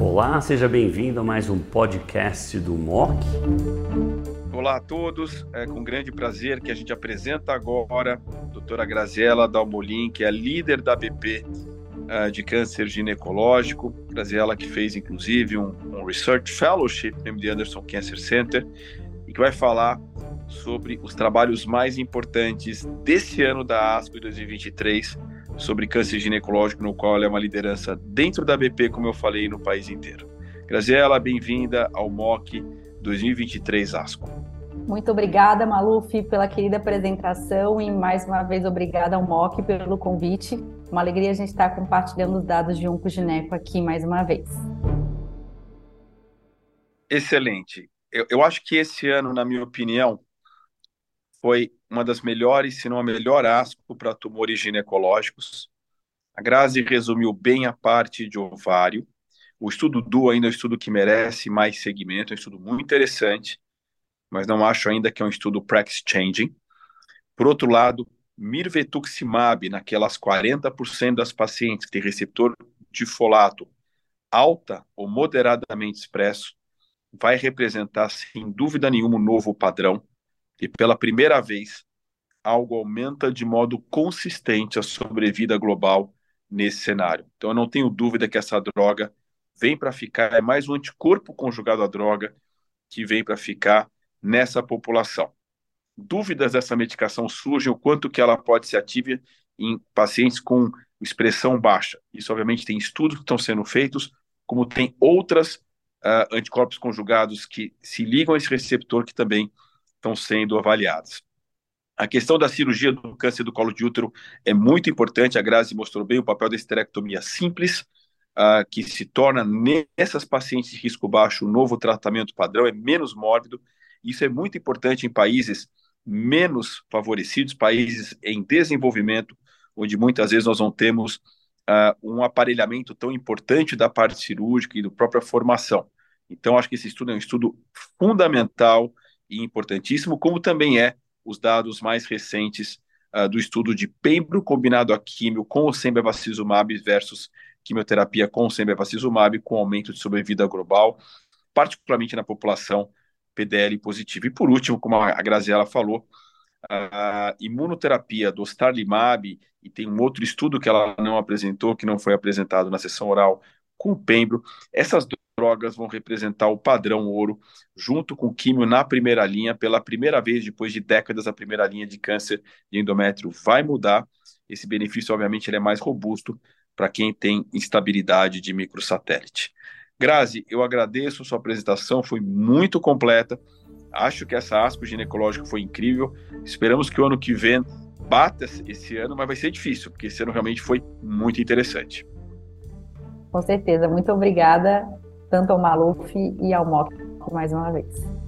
Olá, seja bem-vindo a mais um podcast do MOC. Olá a todos, é com grande prazer que a gente apresenta agora a doutora Graziela Dalmolin, que é líder da BP é, de câncer ginecológico. Graziela que fez inclusive um, um Research Fellowship no MD Anderson Cancer Center e que vai falar sobre os trabalhos mais importantes desse ano da ASCO 2023 sobre câncer ginecológico, no qual ela é uma liderança dentro da BP, como eu falei, no país inteiro. Graziela, bem-vinda ao MOC 2023 ASCO. Muito obrigada, Maluf, pela querida apresentação e mais uma vez obrigada ao MOC pelo convite. Uma alegria a gente estar compartilhando os dados de Oncogineco aqui mais uma vez. Excelente. Eu, eu acho que esse ano, na minha opinião, foi uma das melhores, se não a melhor asco para tumores ginecológicos. A Grazi resumiu bem a parte de ovário. O estudo do ainda é um estudo que merece mais segmento, é um estudo muito interessante, mas não acho ainda que é um estudo practice changing. Por outro lado, mirvetuximab, naquelas 40% das pacientes que têm receptor de folato alta ou moderadamente expresso, vai representar, sem dúvida nenhuma, um novo padrão e pela primeira vez, algo aumenta de modo consistente a sobrevida global nesse cenário. Então, eu não tenho dúvida que essa droga vem para ficar, é mais um anticorpo conjugado à droga que vem para ficar nessa população. Dúvidas dessa medicação surgem, o quanto que ela pode ser ativa em pacientes com expressão baixa. Isso, obviamente, tem estudos que estão sendo feitos, como tem outras uh, anticorpos conjugados que se ligam a esse receptor que também estão sendo avaliadas. A questão da cirurgia do câncer do colo de útero é muito importante. A Grazi mostrou bem o papel da esterectomia simples, uh, que se torna nessas pacientes de risco baixo o novo tratamento padrão, é menos mórbido. Isso é muito importante em países menos favorecidos, países em desenvolvimento, onde muitas vezes nós não temos uh, um aparelhamento tão importante da parte cirúrgica e da própria formação. Então, acho que esse estudo é um estudo fundamental e importantíssimo, como também é os dados mais recentes uh, do estudo de pembro combinado a químio com o sembevacizumab versus quimioterapia com o sembevacizumab com aumento de sobrevida global, particularmente na população PDL positiva. E por último, como a Graziela falou, a imunoterapia do Starlimab, e tem um outro estudo que ela não apresentou, que não foi apresentado na sessão oral, com o pembro, essas drogas vão representar o padrão ouro, junto com químio na primeira linha, pela primeira vez depois de décadas, a primeira linha de câncer de endométrio vai mudar. Esse benefício, obviamente, ele é mais robusto para quem tem instabilidade de microsatélite. Grazi, eu agradeço sua apresentação, foi muito completa. Acho que essa asco ginecológica foi incrível. Esperamos que o ano que vem bata esse ano, mas vai ser difícil, porque esse ano realmente foi muito interessante. Com certeza. Muito obrigada, tanto ao Maluf e ao Mock, mais uma vez.